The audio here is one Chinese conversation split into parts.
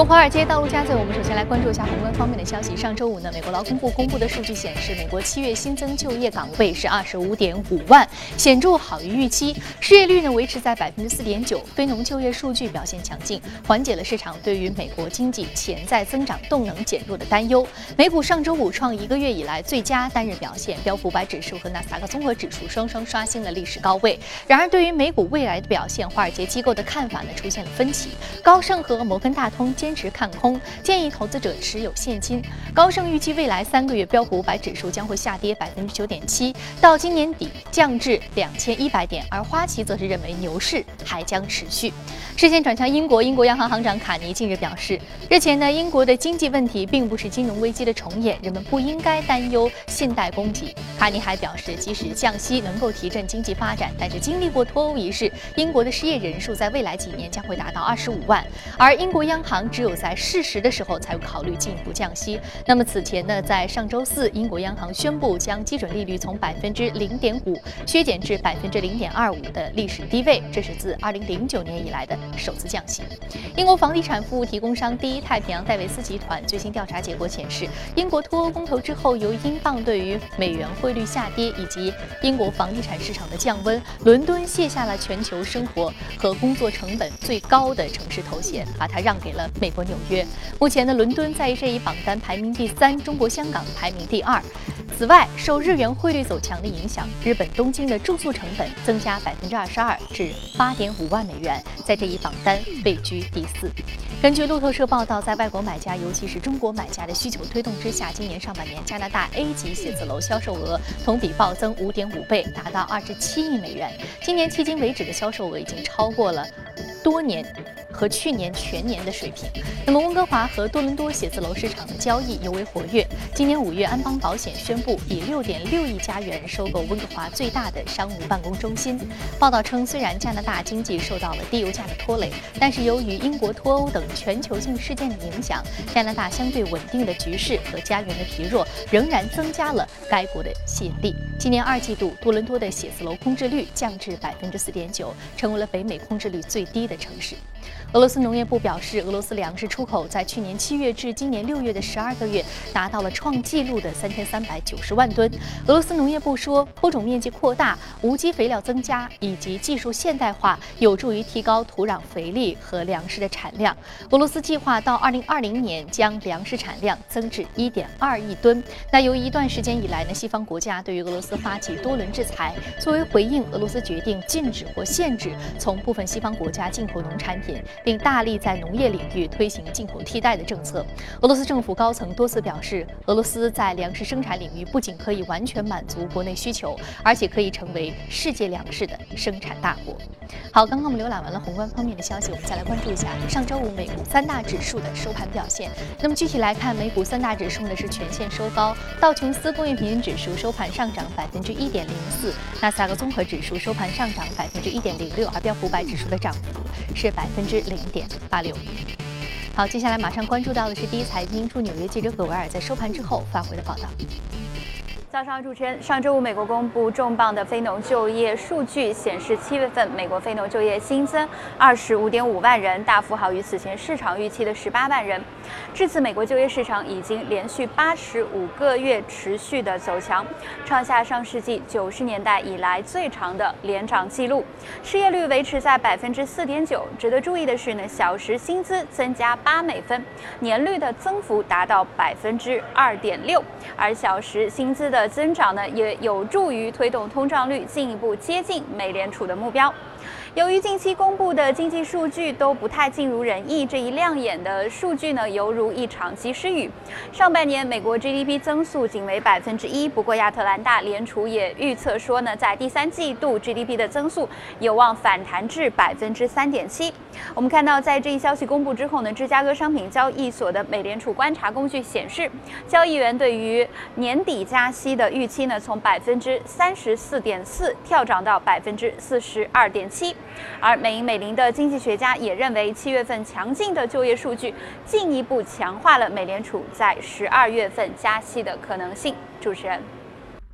从华尔街到陆家嘴，我们首先来关注一下宏观方面的消息。上周五呢，美国劳工部公布的数据显示，美国七月新增就业岗位是二十五点五万，显著好于预期。失业率呢维持在百分之四点九，非农就业数据表现强劲，缓解了市场对于美国经济潜在增长动能减弱的担忧。美股上周五创一个月以来最佳单日表现，标普五百指数和纳斯达克综合指数双双刷新了历史高位。然而，对于美股未来的表现，华尔街机构的看法呢出现了分歧。高盛和摩根大通。坚坚持看空，建议投资者持有现金。高盛预计未来三个月标普五百指数将会下跌百分之九点七，到今年底降至两千一百点。而花旗则是认为牛市还将持续。视线转向英国，英国央行行长卡尼近日表示，日前呢，英国的经济问题并不是金融危机的重演，人们不应该担忧信贷供给。卡尼还表示，即使降息能够提振经济发展，但是经历过脱欧一事，英国的失业人数在未来几年将会达到二十五万。而英国央行只有在适时的时候才会考虑进一步降息。那么此前呢，在上周四，英国央行宣布将基准利率从百分之零点五削减至百分之零点二五的历史低位，这是自二零零九年以来的。首次降息。英国房地产服务提供商第一太平洋戴维斯集团最新调查结果显示，英国脱欧公投之后，由于英镑对于美元汇率下跌以及英国房地产市场的降温，伦敦卸下了全球生活和工作成本最高的城市头衔，把它让给了美美国纽约。目前呢，伦敦在这一榜单排名第三，中国香港排名第二。此外，受日元汇率走强的影响，日本东京的住宿成本增加百分之二十二，至八点五万美元，在这一榜单位居第四。根据路透社报道，在外国买家，尤其是中国买家的需求推动之下，今年上半年加拿大 A 级写字楼销售额同比暴增五点五倍，达到二十七亿美元。今年迄今为止的销售额已经超过了多年。和去年全年的水平。那么，温哥华和多伦多写字楼市场的交易尤为活跃。今年五月，安邦保险宣布以六点六亿加元收购温哥华最大的商务办公中心。报道称，虽然加拿大经济受到了低油价的拖累，但是由于英国脱欧等全球性事件的影响，加拿大相对稳定的局势和家园的疲弱，仍然增加了该国的吸引力。今年二季度，多伦多的写字楼空置率降至百分之四点九，成为了北美空置率最低的城市。俄罗斯农业部表示，俄罗斯粮食出口在去年七月至今年六月的十二个月达到了创纪录的三千三百九十万吨。俄罗斯农业部说，播种面积扩大、无机肥料增加以及技术现代化有助于提高土壤肥力和粮食的产量。俄罗斯计划到二零二零年将粮食产量增至一点二亿吨。那由于一段时间以来呢，西方国家对于俄罗斯发起多轮制裁，作为回应，俄罗斯决定禁止或限制从部分西方国家进口农产品。并大力在农业领域推行进口替代的政策。俄罗斯政府高层多次表示，俄罗斯在粮食生产领域不仅可以完全满足国内需求，而且可以成为世界粮食的生产大国。好，刚刚我们浏览完了宏观方面的消息，我们再来关注一下上周五美股三大指数的收盘表现。那么具体来看，美股三大指数呢是全线收高，道琼斯工业平均指数收盘上涨百分之一点零四，纳斯达克综合指数收盘上涨百分之一点零六，而标普百指数的涨幅是百分之零点八六。好，接下来马上关注到的是第一财经驻纽约记者葛维尔在收盘之后发回的报道。早上主持人，上周五美国公布重磅的非农就业数据，显示七月份美国非农就业新增二十五点五万人，大幅好于此前市场预期的十八万人。至此，美国就业市场已经连续八十五个月持续的走强，创下上世纪九十年代以来最长的连涨纪录。失业率维持在百分之四点九。值得注意的是呢，小时薪资增加八美分，年率的增幅达到百分之二点六，而小时薪资的。的增长呢，也有助于推动通胀率进一步接近美联储的目标。由于近期公布的经济数据都不太尽如人意，这一亮眼的数据呢，犹如一场及时雨。上半年美国 GDP 增速仅为百分之一，不过亚特兰大联储也预测说呢，在第三季度 GDP 的增速有望反弹至百分之三点七。我们看到，在这一消息公布之后呢，芝加哥商品交易所的美联储观察工具显示，交易员对于年底加息的预期呢，从百分之三十四点四跳涨到百分之四十二点七。而美银美林的经济学家也认为，七月份强劲的就业数据进一步强化了美联储在十二月份加息的可能性。主持人。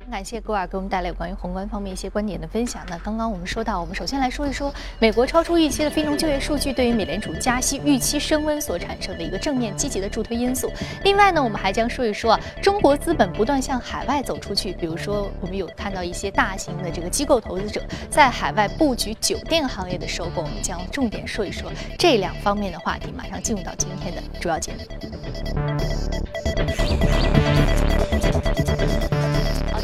感谢戈尔给我们带来有关于宏观方面一些观点的分享。那刚刚我们说到，我们首先来说一说美国超出预期的非农就业数据对于美联储加息预期升温所产生的一个正面积极的助推因素。另外呢，我们还将说一说啊，中国资本不断向海外走出去，比如说我们有看到一些大型的这个机构投资者在海外布局酒店行业的收购，我们将重点说一说这两方面的话题。马上进入到今天的主要节目。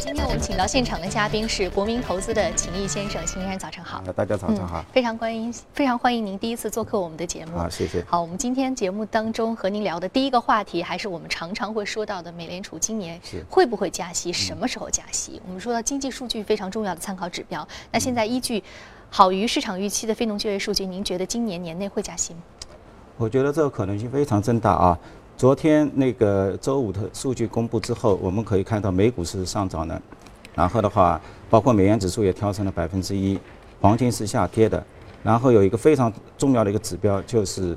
今天我们请到现场的嘉宾是国民投资的秦毅先生，秦先生早上好。大家早上好。非常欢迎，非常欢迎您第一次做客我们的节目。啊，谢谢。好，我们今天节目当中和您聊的第一个话题，还是我们常常会说到的，美联储今年会不会加息，什么时候加息？我们说到经济数据非常重要的参考指标，那现在依据好于市场预期的非农就业数据，您觉得今年年内会加息吗？我觉得这个可能性非常增大啊。昨天那个周五的数据公布之后，我们可以看到美股是上涨的，然后的话，包括美元指数也跳升了百分之一，黄金是下跌的。然后有一个非常重要的一个指标就是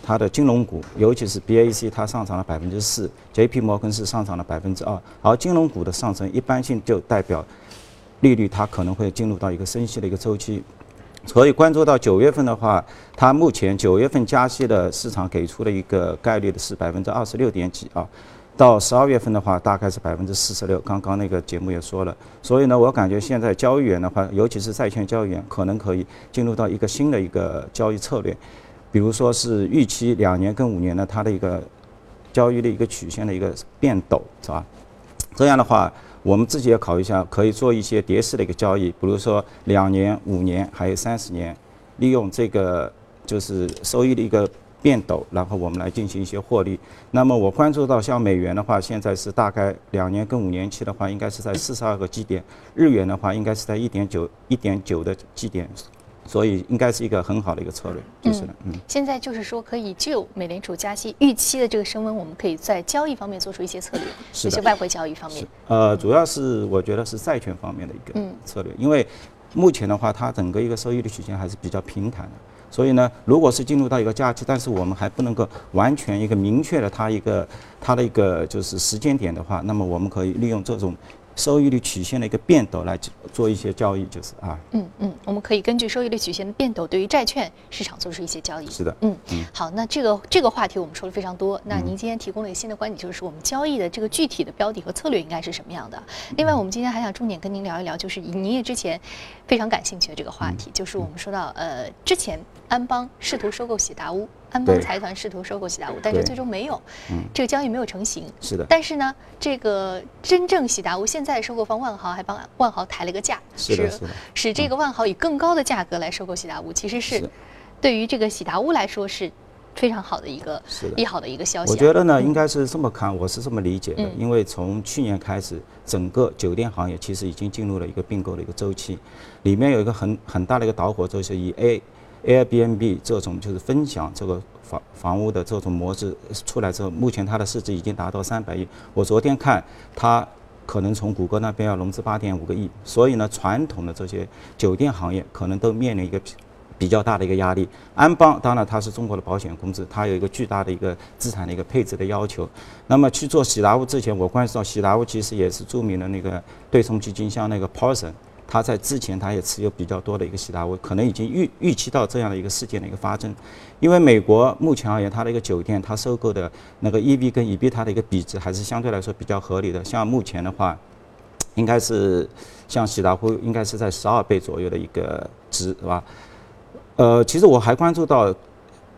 它的金融股，尤其是 BAC 它上涨了百分之四，JP 摩根是上涨了百分之二。而金融股的上升一般性就代表利率它可能会进入到一个升息的一个周期。所以关注到九月份的话，它目前九月份加息的市场给出的一个概率的是百分之二十六点几啊，到十二月份的话大概是百分之四十六。刚刚那个节目也说了，所以呢，我感觉现在交易员的话，尤其是债券交易员，可能可以进入到一个新的一个交易策略，比如说是预期两年跟五年的它的一个交易的一个曲线的一个变陡，是吧？这样的话。我们自己也考虑一下，可以做一些叠式的一个交易，比如说两年、五年，还有三十年，利用这个就是收益的一个变陡，然后我们来进行一些获利。那么我关注到像美元的话，现在是大概两年跟五年期的话，应该是在四十二个基点；日元的话，应该是在一点九、一点九的基点。所以应该是一个很好的一个策略，就是的。嗯，现在就是说可以就美联储加息预期的这个升温，我们可以在交易方面做出一些策略，一些外汇交易方面。呃，主要是我觉得是债券方面的一个策略，因为目前的话，它整个一个收益率曲线还是比较平坦的。所以呢，如果是进入到一个假期，但是我们还不能够完全一个明确的它一个它的一个就是时间点的话，那么我们可以利用这种。收益率曲线的一个变动来做一些交易，就是啊，嗯嗯，我们可以根据收益率曲线的变动，对于债券市场做出一些交易。是的，嗯嗯。好，那这个这个话题我们说了非常多。那您今天提供了一个新的观点，就是我们交易的这个具体的标的和策略应该是什么样的？另外，我们今天还想重点跟您聊一聊，就是您也之前非常感兴趣的这个话题，就是我们说到呃，之前安邦试图收购喜达屋。安邦财团试图收购喜达屋，但是最终没有，这个交易没有成型。是的。但是呢，这个真正喜达屋现在收购方万豪还帮万豪抬了个价，是使这个万豪以更高的价格来收购喜达屋，其实是。对于这个喜达屋来说是非常好的一个利好的一个消息。我觉得呢，应该是这么看，我是这么理解的，因为从去年开始，整个酒店行业其实已经进入了一个并购的一个周期，里面有一个很很大的一个导火，就是以 A。Airbnb 这种就是分享这个房房屋的这种模式出来之后，目前它的市值已经达到三百亿。我昨天看它可能从谷歌那边要融资八点五个亿，所以呢，传统的这些酒店行业可能都面临一个比较大的一个压力。安邦当然它是中国的保险公司，它有一个巨大的一个资产的一个配置的要求。那么去做喜达屋之前，我关注到喜达屋其实也是著名的那个对冲基金，像那个 Paulson。他在之前他也持有比较多的一个喜达屋，可能已经预预期到这样的一个事件的一个发生，因为美国目前而言，它的一个酒店，它收购的那个 EB 跟 EB 它的一个比值还是相对来说比较合理的。像目前的话，应该是像喜达屋应该是在十二倍左右的一个值，是吧？呃，其实我还关注到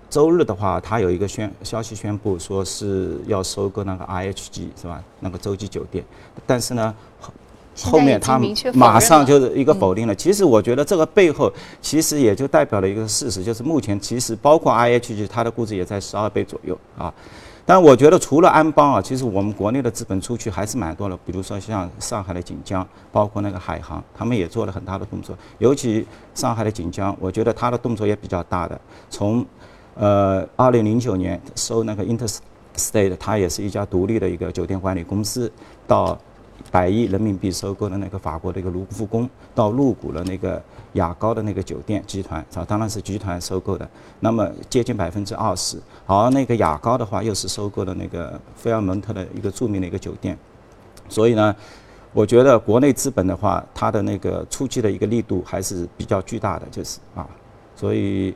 周日的话，它有一个宣消息宣布说是要收购那个 IHG 是吧？那个洲际酒店，但是呢。后面他马上就是一个否定了。其实我觉得这个背后其实也就代表了一个事实，就是目前其实包括 IHG 它的估值也在十二倍左右啊。但我觉得除了安邦啊，其实我们国内的资本出去还是蛮多的。比如说像上海的锦江，包括那个海航，他们也做了很大的动作。尤其上海的锦江，我觉得他的动作也比较大的。从呃二零零九年收那个 Interstate，它也是一家独立的一个酒店管理公司，到。百亿人民币收购的那个法国的一个卢浮宫，到入股了那个雅高的那个酒店集团，啊，当然是集团收购的，那么接近百分之二十。而那个雅高的话，又是收购了那个菲尔蒙特的一个著名的一个酒店。所以呢，我觉得国内资本的话，它的那个出击的一个力度还是比较巨大的，就是啊，所以，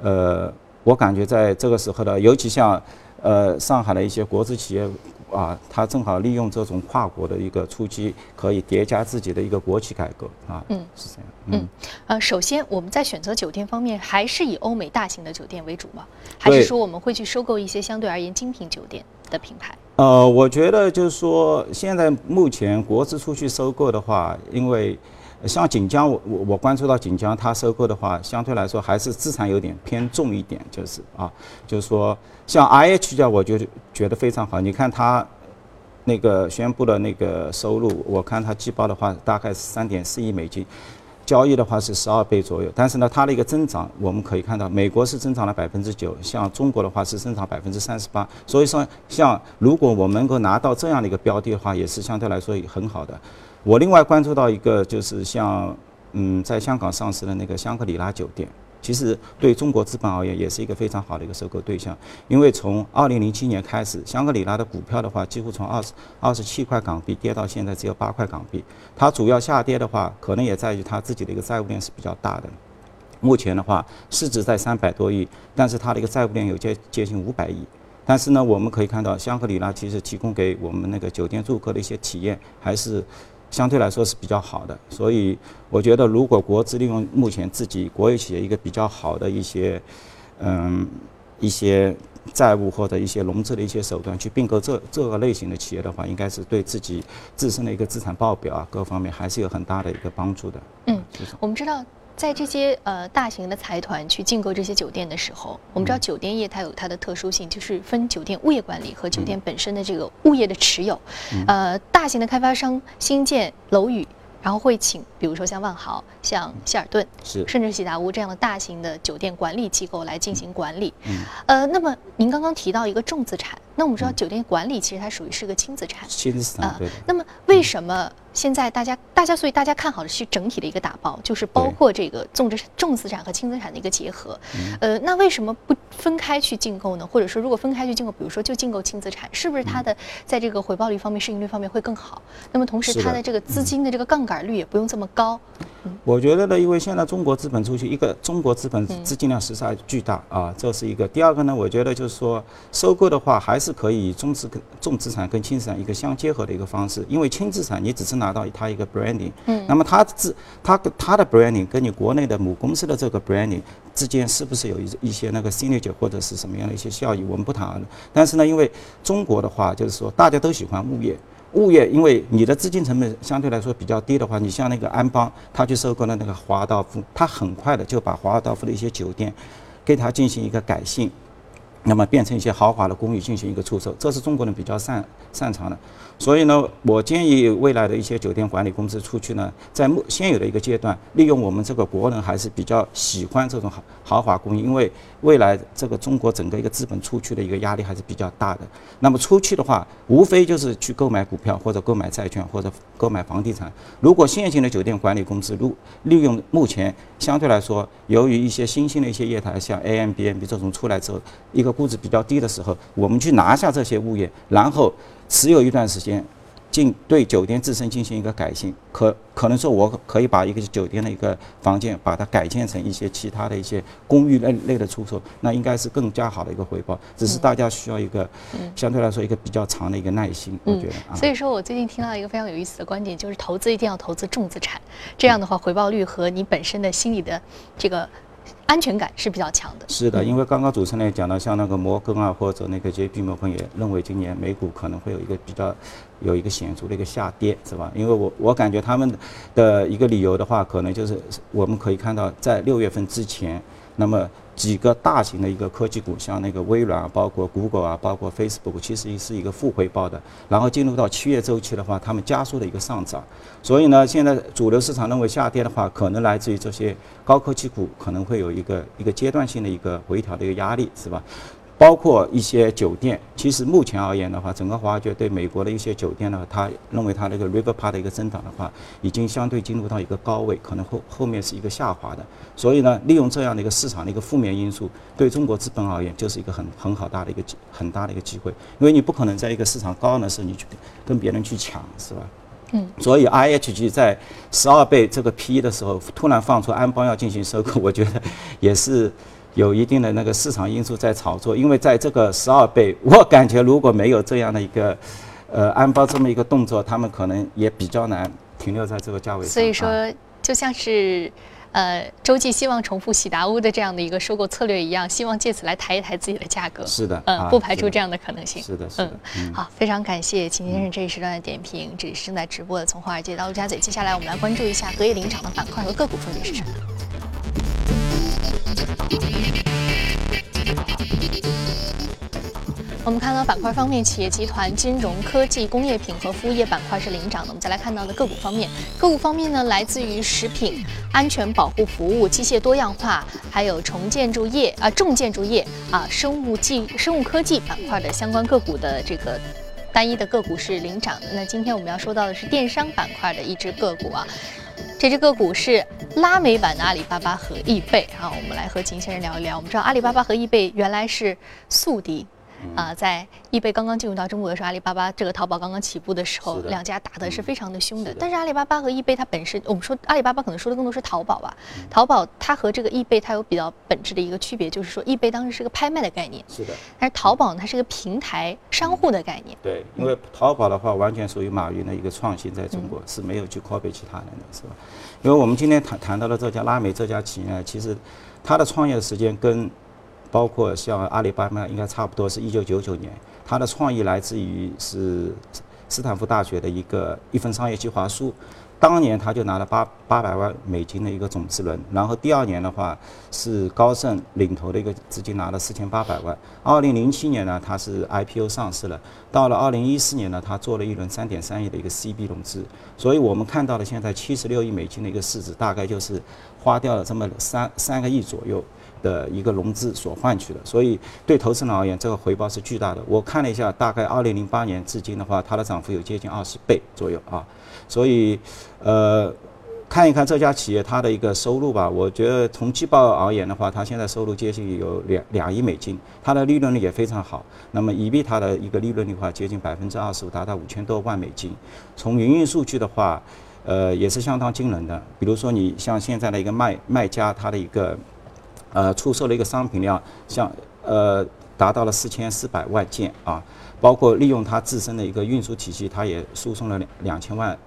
呃，我感觉在这个时候呢，尤其像，呃，上海的一些国资企业。啊，他正好利用这种跨国的一个出击，可以叠加自己的一个国企改革啊。嗯，是这样。嗯，呃，首先我们在选择酒店方面，还是以欧美大型的酒店为主吗？还是说我们会去收购一些相对而言精品酒店的品牌？呃，我觉得就是说，现在目前国资出去收购的话，因为。像锦江，我我我关注到锦江，它收购的话，相对来说还是资产有点偏重一点，就是啊，就是说像 IH 家，我就觉得非常好。你看它那个宣布的那个收入，我看它季报的话，大概是三点四亿美金，交易的话是十二倍左右。但是呢，它的一个增长，我们可以看到，美国是增长了百分之九，像中国的话是增长百分之三十八。所以说，像如果我们能够拿到这样的一个标的的话，也是相对来说很好的。我另外关注到一个，就是像嗯，在香港上市的那个香格里拉酒店，其实对中国资本而言也是一个非常好的一个收购对象。因为从二零零七年开始，香格里拉的股票的话，几乎从二十二十七块港币跌到现在只有八块港币。它主要下跌的话，可能也在于它自己的一个债务链是比较大的。目前的话，市值在三百多亿，但是它的一个债务链有接接近五百亿。但是呢，我们可以看到香格里拉其实提供给我们那个酒店住客的一些体验还是。相对来说是比较好的，所以我觉得，如果国资利用目前自己国有企业一个比较好的一些，嗯，一些债务或者一些融资的一些手段去并购这这个类型的企业的话，应该是对自己自身的一个资产报表啊各方面还是有很大的一个帮助的。嗯，我们知道。在这些呃大型的财团去竞购这些酒店的时候，我们知道酒店业它有它的特殊性，就是分酒店物业管理和酒店本身的这个物业的持有。呃，大型的开发商新建楼宇。然后会请，比如说像万豪、像希尔顿，是甚至喜达屋这样的大型的酒店管理机构来进行管理。嗯，呃，那么您刚刚提到一个重资产，那我们知道酒店管理其实它属于是个轻资产。轻资产，对。那么为什么现在大家大家所以大家看好的是整体的一个打包，就是包括这个重资重资产和轻资产的一个结合。呃，那为什么不分开去竞购呢？或者说如果分开去竞购，比如说就竞购轻资产，是不是它的在这个回报率方面、市盈率方面会更好？那么同时它的这个资金的这个杠杆。率也不用这么高，我觉得呢，因为现在中国资本出去，一个中国资本资金量实在巨大啊，这是一个。第二个呢，我觉得就是说，收购的话还是可以中资跟重资产跟轻资产一个相结合的一个方式，因为轻资产你只是拿到它一个 branding，嗯，那么它自它跟它的 branding 跟你国内的母公司的这个 branding 之间是不是有一一些那个 synergy 或者是什么样的一些效益，我们不谈。但是呢，因为中国的话就是说大家都喜欢物业。物业，因为你的资金成本相对来说比较低的话，你像那个安邦，他去收购了那个华尔道夫，他很快的就把华尔道夫的一些酒店，给他进行一个改性，那么变成一些豪华的公寓进行一个出售，这是中国人比较擅擅长的。所以呢，我建议未来的一些酒店管理公司出去呢，在目现有的一个阶段，利用我们这个国人还是比较喜欢这种豪豪华公寓，因为未来这个中国整个一个资本出去的一个压力还是比较大的。那么出去的话，无非就是去购买股票或者购买债券或者购买房地产。如果现行的酒店管理公司如利用目前相对来说，由于一些新兴的一些业态，像 A M B N B 这种出来之后，一个估值比较低的时候，我们去拿下这些物业，然后。持有一段时间，进对酒店自身进行一个改新，可可能说我可以把一个酒店的一个房间，把它改建成一些其他的一些公寓类类的出售，那应该是更加好的一个回报。只是大家需要一个相对来说一个比较长的一个耐心，我觉得。所以说我最近听到一个非常有意思的观点，就是投资一定要投资重资产，这样的话回报率和你本身的心理的这个。安全感是比较强的。是的，因为刚刚主持人也讲到，像那个摩根啊，或者那个 J P 摩根也认为今年美股可能会有一个比较有一个显著的一个下跌，是吧？因为我我感觉他们的一个理由的话，可能就是我们可以看到，在六月份之前，那么。几个大型的一个科技股，像那个微软啊，包括 Google 啊，包括 Facebook，其实是一个负回报的。然后进入到七月周期的话，他们加速的一个上涨。所以呢，现在主流市场认为下跌的话，可能来自于这些高科技股可能会有一个一个阶段性的一个回调的一个压力，是吧？包括一些酒店，其实目前而言的话，整个华尔街对美国的一些酒店呢，他认为它那个 river park 的一个增长的话，已经相对进入到一个高位，可能后后面是一个下滑的。所以呢，利用这样的一个市场的一个负面因素，对中国资本而言，就是一个很很好大的一个很大的一个机会，因为你不可能在一个市场高的时候，你去跟别人去抢，是吧？嗯，所以 IHG 在十二倍这个 PE 的时候，突然放出安邦要进行收购，我觉得也是有一定的那个市场因素在炒作。因为在这个十二倍，我感觉如果没有这样的一个呃安邦这么一个动作，他们可能也比较难停留在这个价位。所以说，就像是。呃，洲际希望重复喜达屋的这样的一个收购策略一样，希望借此来抬一抬自己的价格。是的，嗯，不排除这样的可能性。是的，是的。嗯，好，非常感谢秦先生这一时段的点评。这里是正在直播的从华尔街到陆家嘴，接下来我们来关注一下隔夜领涨的板块和个股分别是什么。我们看到板块方面，企业集团、金融科技、工业品和服务业板块是领涨的。我们再来看到的个股方面，个股方面呢，来自于食品安全保护服务、机械多样化，还有重建筑业啊、重建筑业啊、生物技、生物科技板块的相关个股的这个单一的个股是领涨的。那今天我们要说到的是电商板块的一只个股啊，这只个股是拉美版的阿里巴巴和易贝啊。我们来和秦先生聊一聊。我们知道阿里巴巴和易贝原来是宿敌。啊，在易贝刚刚进入到中国的时候，阿里巴巴这个淘宝刚刚起步的时候，两家打的是非常的凶的。但是阿里巴巴和易贝它本身，我们说阿里巴巴可能说的更多是淘宝吧。淘宝它和这个易贝它有比较本质的一个区别，就是说易贝当时是个拍卖的概念，是的。但是淘宝它是个平台商户的概念。对，因为淘宝的话完全属于马云的一个创新，在中国是没有去 copy 其他人的，是吧？因为我们今天谈谈到了这家拉美这家企业，其实它的创业时间跟。包括像阿里巴巴，应该差不多是一九九九年，它的创意来自于是斯坦福大学的一个一份商业计划书。当年他就拿了八八百万美金的一个种子轮，然后第二年的话是高盛领投的一个资金拿了四千八百万。二零零七年呢，它是 IPO 上市了。到了二零一四年呢，他做了一轮三点三亿的一个 CB 融资。所以我们看到了现在七十六亿美金的一个市值，大概就是花掉了这么三三个亿左右的一个融资所换取的。所以对投资人而言，这个回报是巨大的。我看了一下，大概二零零八年至今的话，它的涨幅有接近二十倍左右啊。所以，呃，看一看这家企业它的一个收入吧。我觉得从季报而言的话，它现在收入接近有两两亿美金，它的利润率也非常好。那么，以比它的一个利润率的话，接近百分之二十五，达到五千多万美金。从营运数据的话，呃，也是相当惊人的。比如说，你像现在的一个卖卖家，他的一个呃出售的一个商品量，像呃达到了四千四百万件啊。包括利用它自身的一个运输体系，它也输送了两两千万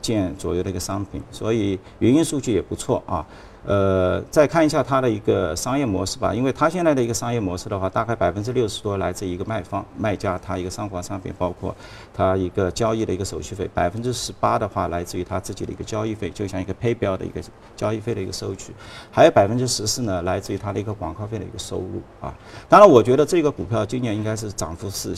件左右的一个商品，所以营运数据也不错啊。呃，再看一下它的一个商业模式吧，因为它现在的一个商业模式的话，大概百分之六十多来自一个卖方卖家，他一个上货商品，包括他一个交易的一个手续费，百分之十八的话来自于他自己的一个交易费，就像一个配标的一个交易费的一个收取，还有百分之十四呢来自于他的一个广告费的一个收入啊。当然，我觉得这个股票今年应该是涨幅是。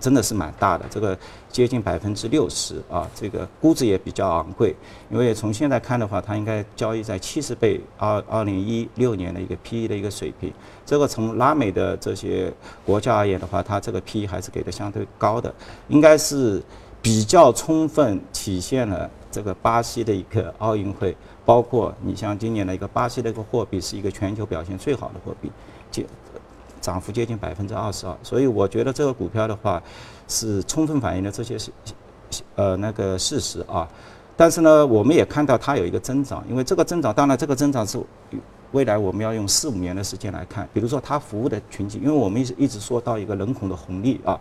真的是蛮大的，这个接近百分之六十啊，这个估值也比较昂贵。因为从现在看的话，它应该交易在七十倍二二零一六年的一个 PE 的一个水平。这个从拉美的这些国家而言的话，它这个 PE 还是给的相对高的，应该是比较充分体现了这个巴西的一个奥运会，包括你像今年的一个巴西的一个货币是一个全球表现最好的货币，涨幅接近百分之二十二，所以我觉得这个股票的话，是充分反映了这些是呃那个事实啊。但是呢，我们也看到它有一个增长，因为这个增长，当然这个增长是未来我们要用四五年的时间来看。比如说它服务的群体，因为我们一直一直说到一个人口的红利啊，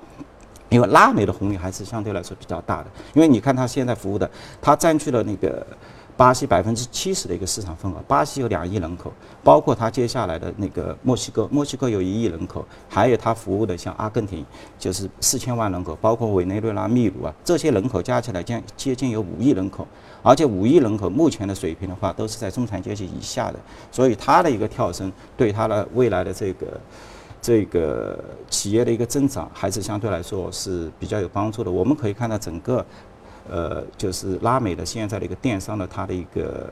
因为拉美的红利还是相对来说比较大的，因为你看它现在服务的，它占据了那个。巴西百分之七十的一个市场份额，巴西有两亿人口，包括它接下来的那个墨西哥，墨西哥有一亿人口，还有它服务的像阿根廷，就是四千万人口，包括委内瑞拉、秘鲁啊，这些人口加起来将接近有五亿人口，而且五亿人口目前的水平的话，都是在中产阶级以下的，所以它的一个跳升，对它的未来的这个这个企业的一个增长，还是相对来说是比较有帮助的。我们可以看到整个。呃，就是拉美的现在的一个电商的它的一个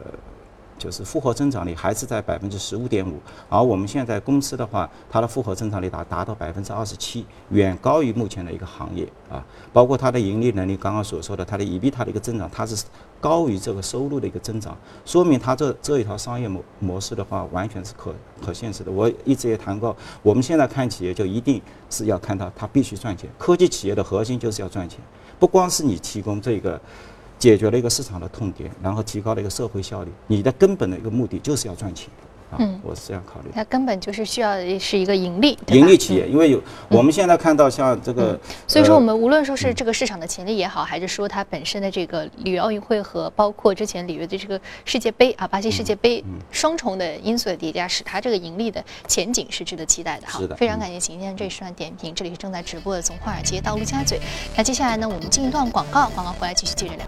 就是复合增长率还是在百分之十五点五，而我们现在公司的话，它的复合增长率达达到百分之二十七，远高于目前的一个行业啊。包括它的盈利能力，刚刚所说的它的 EB 它的一个增长，它是高于这个收入的一个增长，说明它这这一套商业模模式的话，完全是可可现实的。我一直也谈过，我们现在看企业就一定是要看到它必须赚钱，科技企业的核心就是要赚钱。不光是你提供这个解决了一个市场的痛点，然后提高了一个社会效率。你的根本的一个目的就是要赚钱。嗯，我是这样考虑。它根本就是需要是一个盈利，盈利企业，因为有我们现在看到像这个，所以说我们无论说是这个市场的潜力也好，还是说它本身的这个里约奥运会和包括之前里约的这个世界杯啊，巴西世界杯双重的因素的叠加，使它这个盈利的前景是值得期待的哈。是的，非常感谢秦先生这一段点评，这里是正在直播的从华尔街到陆家嘴。那接下来呢，我们进一段广告，广告回来继续接着聊。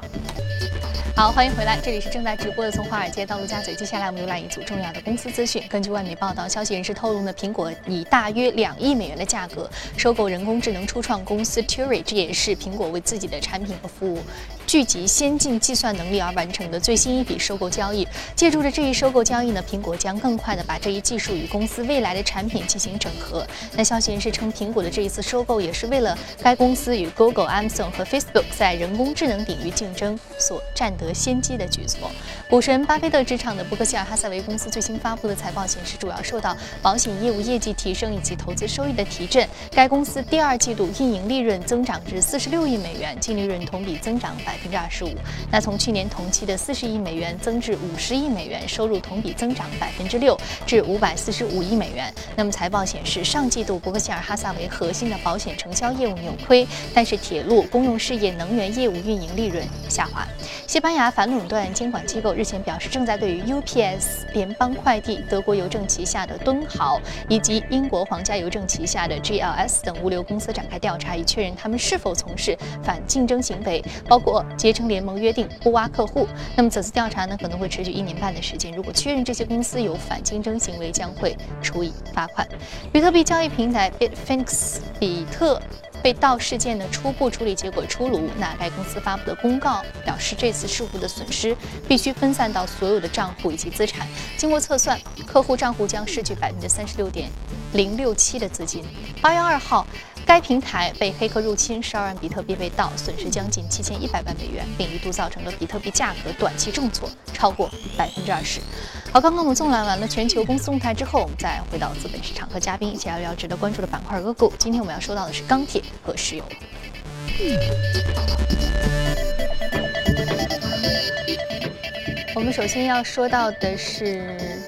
好，欢迎回来，这里是正在直播的从华尔街到陆家嘴。接下来我们又来一组重要的公司资讯。根据外媒报道，消息人士透露呢，苹果以大约两亿美元的价格收购人工智能初创公司 Turing，这也是苹果为自己的产品和服务。聚集先进计算能力而完成的最新一笔收购交易。借助着这一收购交易呢，苹果将更快地把这一技术与公司未来的产品进行整合。那消息人士称，苹果的这一次收购也是为了该公司与 Google、Amazon 和 Facebook 在人工智能领域竞争所占得先机的举措。股神巴菲特职场的伯克希尔哈撒韦公司最新发布的财报显示，主要受到保险业务业绩提升以及投资收益的提振。该公司第二季度运营利润增长至四十六亿美元，净利润同比增长百。百分之二十五，那从去年同期的四十亿美元增至五十亿美元，收入同比增长百分之六，至五百四十五亿美元。那么财报显示，上季度伯克希尔哈撒韦核心的保险承销业务扭亏，但是铁路、公用事业、能源业务运营利润下滑。西班牙反垄断监管机构日前表示，正在对于 UPS、联邦快递、德国邮政旗下的敦豪以及英国皇家邮政旗下的 GLS 等物流公司展开调查，以确认他们是否从事反竞争行为，包括。结成联盟约定不挖客户，那么此次调查呢可能会持续一年半的时间。如果确认这些公司有反竞争行为，将会处以罚款。比特币交易平台 Bitfinex 比特。被盗事件的初步处理结果出炉，那该公司发布的公告表示，这次事故的损失必须分散到所有的账户以及资产。经过测算，客户账户将失去百分之三十六点零六七的资金。八月二号，该平台被黑客入侵，十二万比特币被盗，损失将近七千一百万美元，并一度造成了比特币价格短期重挫超过百分之二十。好，刚刚我们纵览完了全球公司动态之后，我们再回到资本市场，和嘉宾一起聊聊值得关注的板块个股。今天我们要说到的是钢铁和石油。我们首先要说到的是，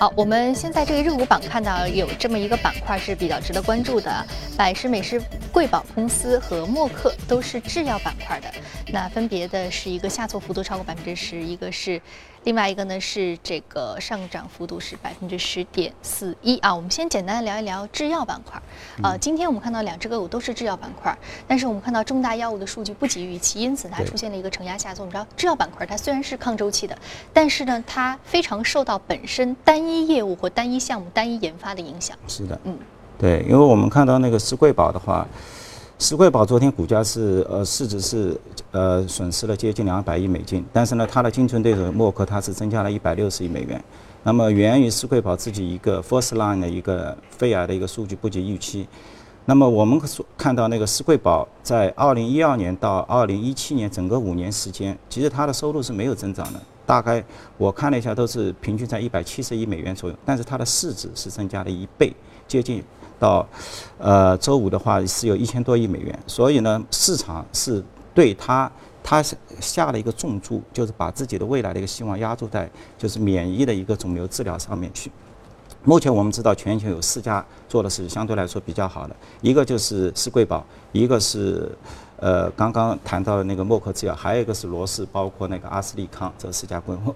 好，我们现在这个热股榜看到有这么一个板块是比较值得关注的，百事美食贵宝公司和默克都是制药板块的，那分别的是一个下挫幅度超过百分之十，一个是。另外一个呢是这个上涨幅度是百分之十点四一啊。我们先简单的聊一聊制药板块。呃，今天我们看到两只个股都是制药板块，但是我们看到重大药物的数据不及预期，因此它出现了一个承压下挫。我们知道制药板块它虽然是抗周期的，但是呢它非常受到本身单一业务或单一项目、单一研发的影响。是的，嗯，对，因为我们看到那个施贵宝的话。施贵宝昨天股价是呃市值是呃损失了接近两百亿美金，但是呢，它的竞争对手默克它是增加了一百六十亿美元。那么源于施贵宝自己一个 first line 的一个肺癌的一个数据不及预期。那么我们所看到那个施贵宝在二零一二年到二零一七年整个五年时间，其实它的收入是没有增长的，大概我看了一下都是平均在一百七十亿美元左右，但是它的市值是增加了一倍，接近。到，呃，周五的话是有一千多亿美元，所以呢，市场是对它，它下了一个重注，就是把自己的未来的一个希望压注在就是免疫的一个肿瘤治疗上面去。目前我们知道全球有四家做的是相对来说比较好的，一个就是施贵宝，一个是呃刚刚谈到的那个默克制药，还有一个是罗氏，包括那个阿斯利康这四家公司。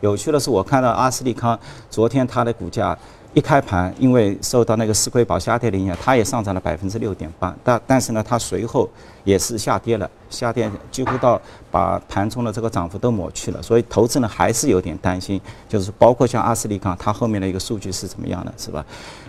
有趣的是，我看到阿斯利康昨天它的股价。一开盘，因为受到那个斯贵宝下跌的影响，它也上涨了百分之六点八。但但是呢，它随后也是下跌了，下跌几乎到把盘中的这个涨幅都抹去了。所以投资呢还是有点担心，就是包括像阿斯利康，它后面的一个数据是怎么样的，是吧？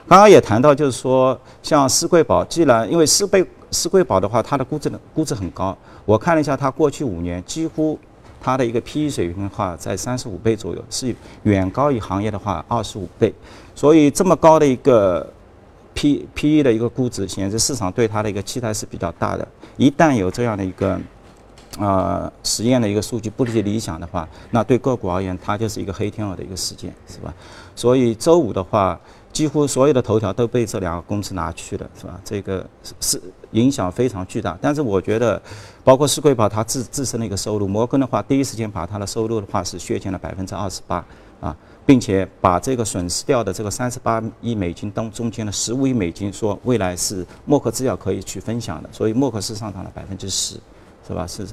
刚刚也谈到，就是说像斯贵宝，既然因为斯贝斯贵宝的话，它的估值呢估值很高，我看了一下，它过去五年几乎。它的一个 P/E 水平的话，在三十五倍左右，是远高于行业的话二十五倍，所以这么高的一个 P P/E 的一个估值，显示市场对它的一个期待是比较大的。一旦有这样的一个呃实验的一个数据不理理想的话，那对个股而言，它就是一个黑天鹅的一个事件，是吧？所以周五的话，几乎所有的头条都被这两个公司拿去了，是吧？这个是影响非常巨大。但是我觉得，包括世贵宝它自自身的一个收入，摩根的话第一时间把它的收入的话是削减了百分之二十八啊，并且把这个损失掉的这个三十八亿美金当中间的十五亿美金说未来是默克制药可以去分享的，所以默克是上涨了百分之十，是吧？是。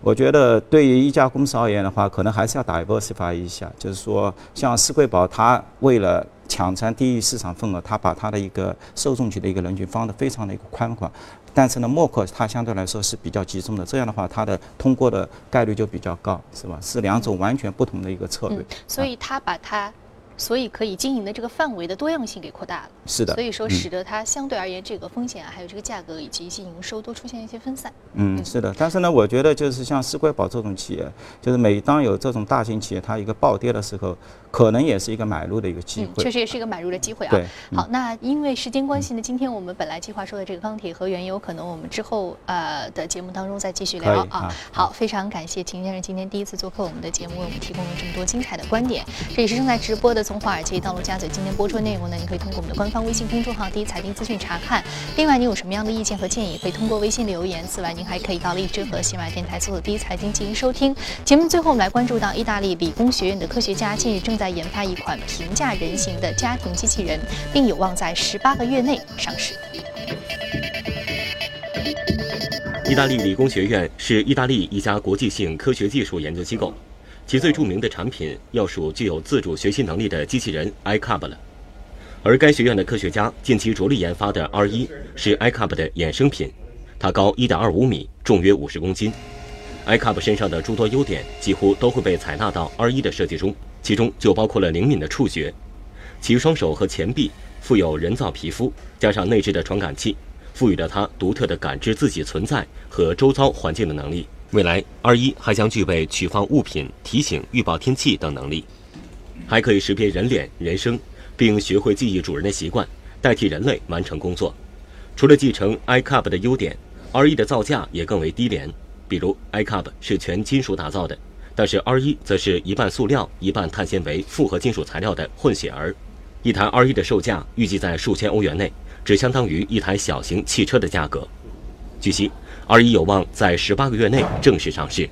我觉得对于一家公司而言的话，可能还是要 diversify 一下，就是说，像世贵宝，它为了抢占第一市场份额，它把它的一个受众群的一个人群放得非常的一个宽广，但是呢，默克它相对来说是比较集中的，这样的话，它的通过的概率就比较高，是吧？是两种完全不同的一个策略。所以它把它。所以可以经营的这个范围的多样性给扩大了，是的。所以说使得它相对而言这个风险啊，还有这个价格以及一些营收都出现一些分散。嗯，是的。但是呢，我觉得就是像世贵宝这种企业，就是每当有这种大型企业它一个暴跌的时候。可能也是一个买入的一个机会，确实也是一个买入的机会啊。对，好，那因为时间关系呢，今天我们本来计划说的这个钢铁和原油，可能我们之后呃的节目当中再继续聊啊。好，非常感谢秦先生今天第一次做客我们的节目，为我们提供了这么多精彩的观点。这也是正在直播的从华尔街到陆家嘴，今天播出的内容呢，你可以通过我们的官方微信公众号“第一财经资讯”查看。另外，你有什么样的意见和建议，可以通过微信留言。此外，您还可以到荔枝和喜马电台搜索“第一财经”进行收听。节目最后，我们来关注到意大利理工学院的科学家近日正在研发一款。平价人形的家庭机器人，并有望在十八个月内上市。意大利理工学院是意大利一家国际性科学技术研究机构，其最著名的产品要数具有自主学习能力的机器人 iCub 了。而该学院的科学家近期着力研发的 R 一是 iCub 的衍生品，它高一点二五米，重约五十公斤。iCub 身上的诸多优点几乎都会被采纳到 R 一的设计中。其中就包括了灵敏的触觉，其双手和前臂富有人造皮肤，加上内置的传感器，赋予了它独特的感知自己存在和周遭环境的能力。未来，R 一还将具备取放物品、提醒、预报天气等能力，还可以识别人脸、人声，并学会记忆主人的习惯，代替人类完成工作。除了继承 iCub 的优点，R 一的造价也更为低廉，比如 iCub 是全金属打造的。但是 R 一则是一半塑料、一半碳纤维复合金属材料的混血儿，一台 R 一的售价预计在数千欧元内，只相当于一台小型汽车的价格。据悉而已有望在十八个月内正式上市。